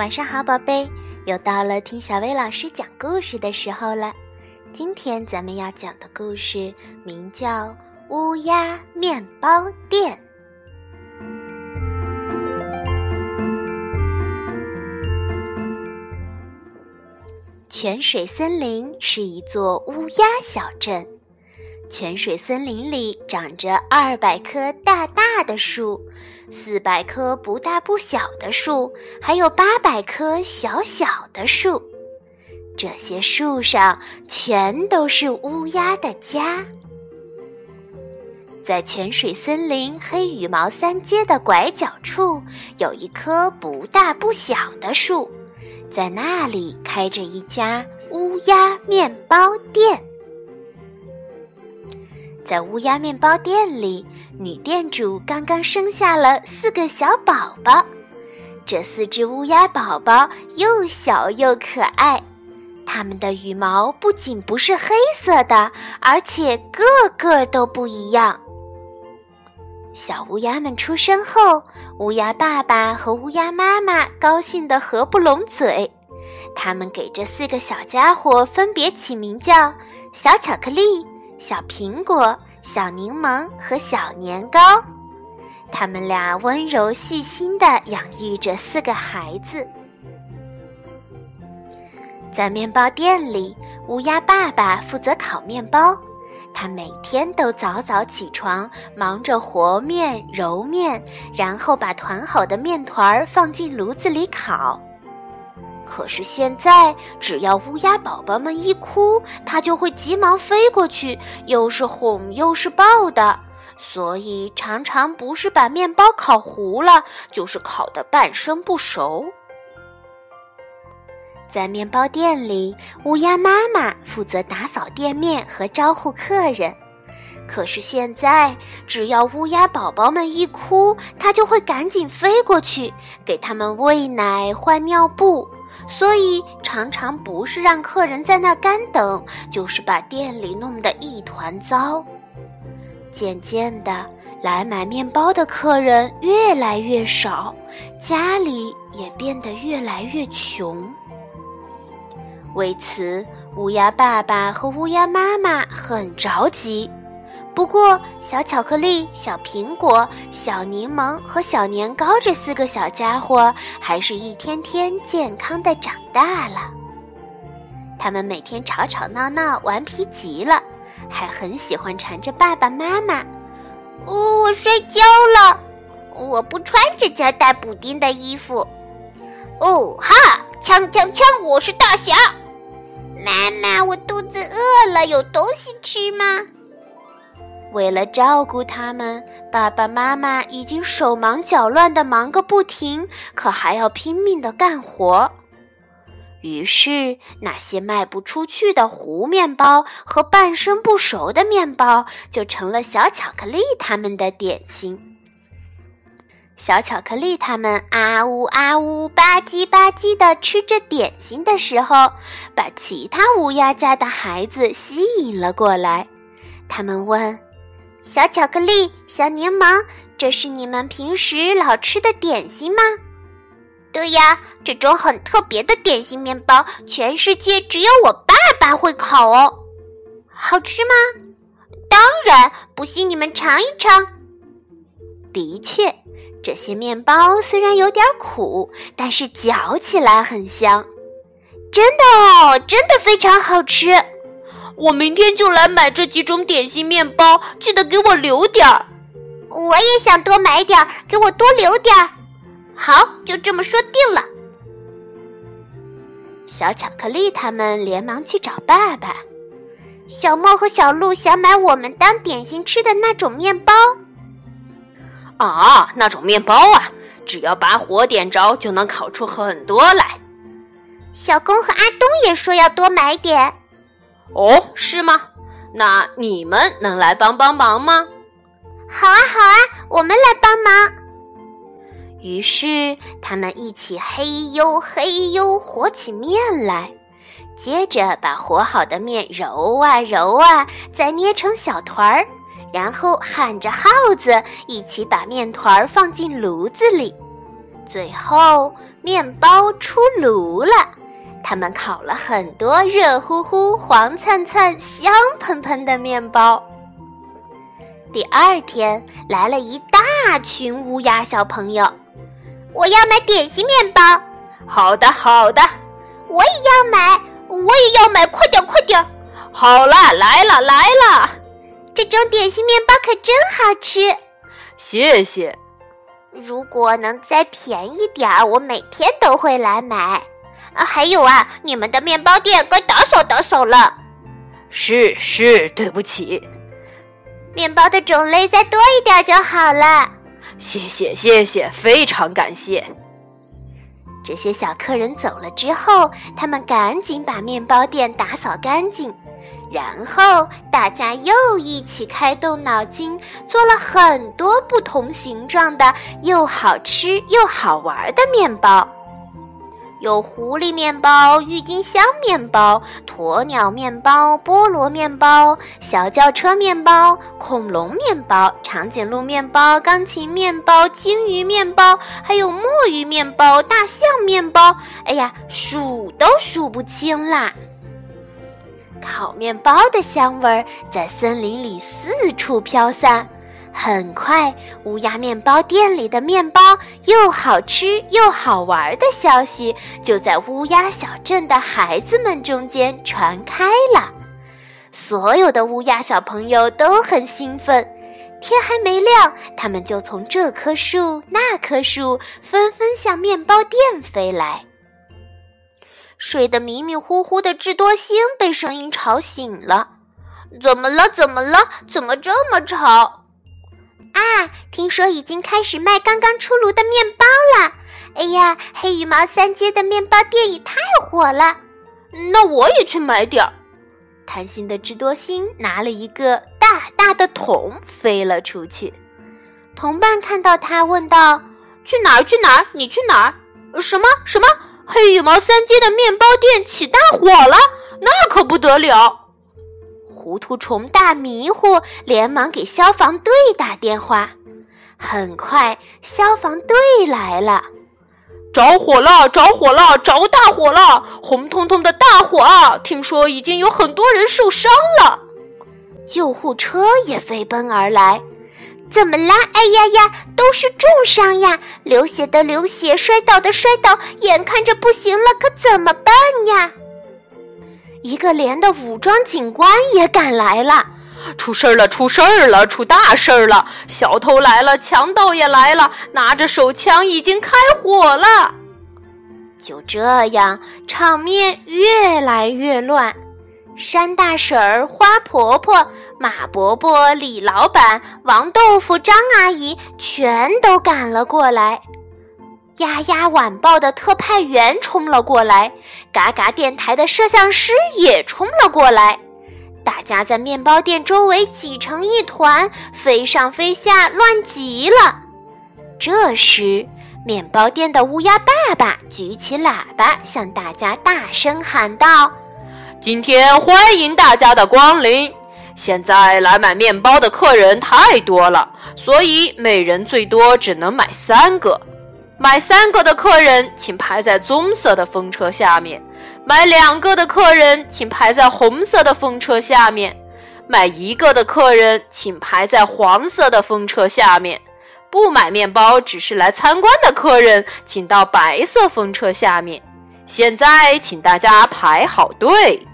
晚上好，宝贝，又到了听小薇老师讲故事的时候了。今天咱们要讲的故事名叫《乌鸦面包店》。泉水森林是一座乌鸦小镇。泉水森林里长着二百棵大大的树，四百棵不大不小的树，还有八百棵小小的树。这些树上全都是乌鸦的家。在泉水森林黑羽毛三街的拐角处，有一棵不大不小的树，在那里开着一家乌鸦面包店。在乌鸦面包店里，女店主刚刚生下了四个小宝宝。这四只乌鸦宝宝又小又可爱，它们的羽毛不仅不是黑色的，而且个个都不一样。小乌鸦们出生后，乌鸦爸爸和乌鸦妈妈高兴得合不拢嘴。他们给这四个小家伙分别起名叫小巧克力。小苹果、小柠檬和小年糕，他们俩温柔细心地养育着四个孩子。在面包店里，乌鸦爸爸负责烤面包，他每天都早早起床，忙着和面、揉面，然后把团好的面团儿放进炉子里烤。可是现在，只要乌鸦宝宝们一哭，它就会急忙飞过去，又是哄又是抱的，所以常常不是把面包烤糊了，就是烤得半生不熟。在面包店里，乌鸦妈妈负责打扫店面和招呼客人，可是现在，只要乌鸦宝宝们一哭，它就会赶紧飞过去，给他们喂奶、换尿布。所以常常不是让客人在那儿干等，就是把店里弄得一团糟。渐渐的，来买面包的客人越来越少，家里也变得越来越穷。为此，乌鸦爸爸和乌鸦妈妈很着急。不过，小巧克力、小苹果、小柠檬和小年糕这四个小家伙，还是一天天健康的长大了。他们每天吵吵闹闹，顽皮极了，还很喜欢缠着爸爸妈妈。哦，我摔跤了！我不穿这件带补丁的衣服。哦哈！锵锵锵！我是大侠。妈妈，我肚子饿了，有东西吃吗？为了照顾他们，爸爸妈妈已经手忙脚乱的忙个不停，可还要拼命的干活。于是，那些卖不出去的糊面包和半生不熟的面包，就成了小巧克力他们的点心。小巧克力他们啊呜啊呜吧唧吧唧的吃着点心的时候，把其他乌鸦家的孩子吸引了过来。他们问。小巧克力，小柠檬，这是你们平时老吃的点心吗？对呀，这种很特别的点心面包，全世界只有我爸爸会烤哦。好吃吗？当然，不信你们尝一尝。的确，这些面包虽然有点苦，但是嚼起来很香。真的哦，真的非常好吃。我明天就来买这几种点心面包，记得给我留点儿。我也想多买点儿，给我多留点儿。好，就这么说定了。小巧克力他们连忙去找爸爸。小莫和小鹿想买我们当点心吃的那种面包。啊，那种面包啊，只要把火点着，就能烤出很多来。小公和阿东也说要多买点。哦，是吗？那你们能来帮帮忙吗？好啊，好啊，我们来帮忙。于是他们一起嘿呦嘿呦和起面来，接着把和好的面揉啊揉啊，再捏成小团儿，然后喊着号子，一起把面团儿放进炉子里。最后，面包出炉了，他们烤了很多热乎乎、黄灿灿、香喷喷的面包。第二天，来了一大群乌鸦小朋友。我要买点心面包。好的，好的。我也要买，我也要买，快点，快点。好了，来了，来了。这种点心面包可真好吃。谢谢。如果能再便宜点儿，我每天都会来买。啊，还有啊，你们的面包店该打扫打扫了。是是，对不起。面包的种类再多一点就好了。谢谢谢谢，非常感谢。这些小客人走了之后，他们赶紧把面包店打扫干净。然后大家又一起开动脑筋，做了很多不同形状的又好吃又好玩的面包，有狐狸面包、郁金香面包、鸵鸟面包、菠萝面包、小轿车面包、恐龙面包、长颈鹿面包、钢琴面包、鲸鱼面包，还有墨鱼面包、大象面包。哎呀，数都数不清啦！烤面包的香味儿在森林里四处飘散。很快，乌鸦面包店里的面包又好吃又好玩的消息就在乌鸦小镇的孩子们中间传开了。所有的乌鸦小朋友都很兴奋。天还没亮，他们就从这棵树那棵树纷纷向面包店飞来。睡得迷迷糊糊的智多星被声音吵醒了，怎么了？怎么了？怎么这么吵？啊，听说已经开始卖刚刚出炉的面包了。哎呀，黑羽毛三街的面包店也太火了，那我也去买点儿。贪心的智多星拿了一个大大的桶飞了出去，同伴看到他问道：“去哪儿？去哪儿？你去哪儿？什么？什么？”黑羽毛三街的面包店起大火了，那可不得了！糊涂虫大迷糊，连忙给消防队打电话。很快，消防队来了。着火了！着火了！着大火了！红彤彤的大火啊！听说已经有很多人受伤了。救护车也飞奔而来。怎么啦？哎呀呀，都是重伤呀！流血的流血，摔倒的摔倒，眼看着不行了，可怎么办呀？一个连的武装警官也赶来了。出事儿了！出事儿了！出大事儿了！小偷来了，强盗也来了，拿着手枪，已经开火了。就这样，场面越来越乱。山大婶儿、花婆婆、马伯伯、李老板、王豆腐、张阿姨全都赶了过来。丫丫晚报的特派员冲了过来，嘎嘎电台的摄像师也冲了过来。大家在面包店周围挤成一团，飞上飞下，乱极了。这时，面包店的乌鸦爸爸举起喇叭，向大家大声喊道。今天欢迎大家的光临。现在来买面包的客人太多了，所以每人最多只能买三个。买三个的客人请排在棕色的风车下面；买两个的客人请排在红色的风车下面；买一个的客人请排在黄色的风车下面。不买面包，只是来参观的客人，请到白色风车下面。现在，请大家排好队。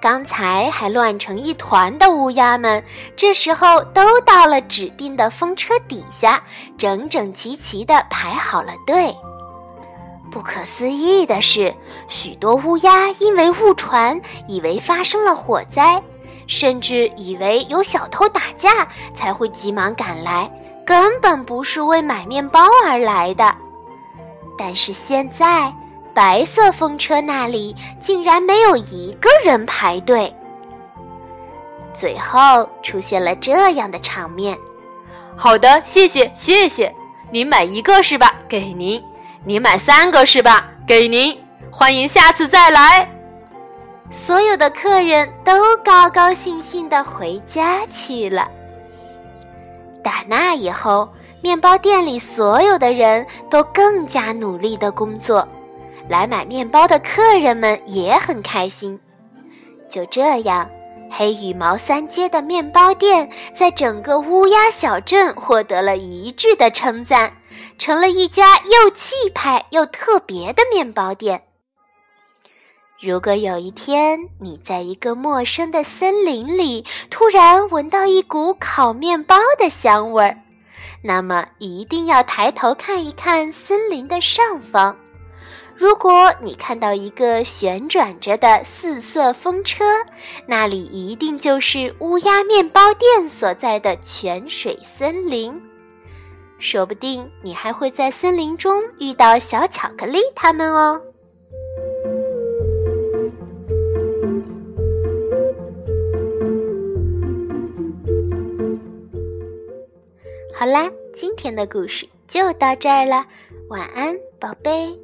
刚才还乱成一团的乌鸦们，这时候都到了指定的风车底下，整整齐齐地排好了队。不可思议的是，许多乌鸦因为误传，以为发生了火灾，甚至以为有小偷打架，才会急忙赶来，根本不是为买面包而来的。但是现在。白色风车那里竟然没有一个人排队。最后出现了这样的场面。好的，谢谢谢谢。您买一个是吧？给您。您买三个是吧？给您。欢迎下次再来。所有的客人都高高兴兴的回家去了。打那以后，面包店里所有的人都更加努力的工作，来买面包的客人们也很开心。就这样，黑羽毛三街的面包店在整个乌鸦小镇获得了一致的称赞，成了一家又气派又特别的面包店。如果有一天你在一个陌生的森林里突然闻到一股烤面包的香味儿，那么一定要抬头看一看森林的上方。如果你看到一个旋转着的四色风车，那里一定就是乌鸦面包店所在的泉水森林。说不定你还会在森林中遇到小巧克力他们哦。好啦，今天的故事就到这儿了，晚安，宝贝。